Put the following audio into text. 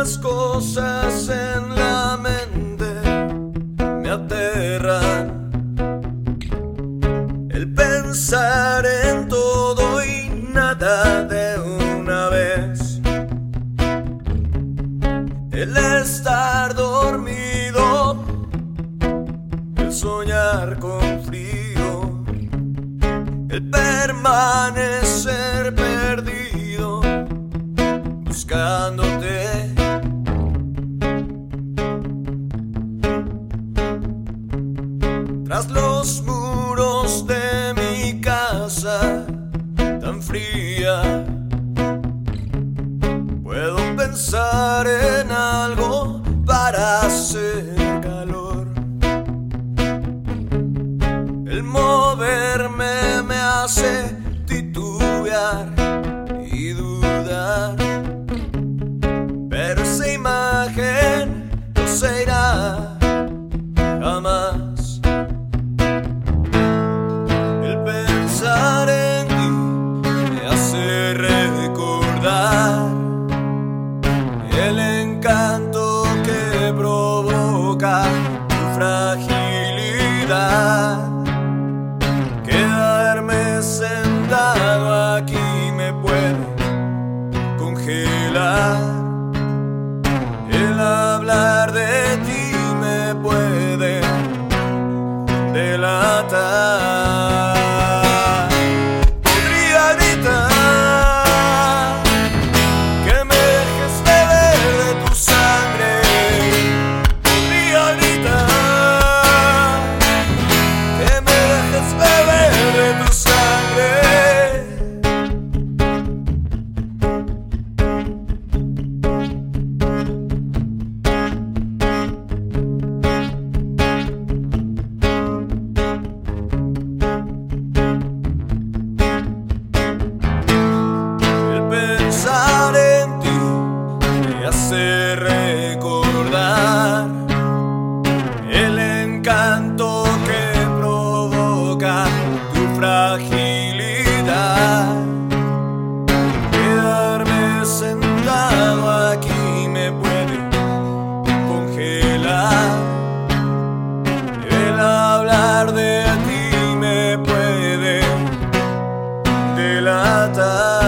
Tantas cosas en la mente me aterran. El pensar en todo y nada de una vez. El estar dormido. El soñar con frío. El permanecer perdido. Buscándote. Los muros de mi casa tan fría, puedo pensar en algo para hacer calor. El moverme me hace titubear el encanto que provoca tu fragilidad. Quedarme sentado aquí me puede congelar. El hablar de ti me puede delatar.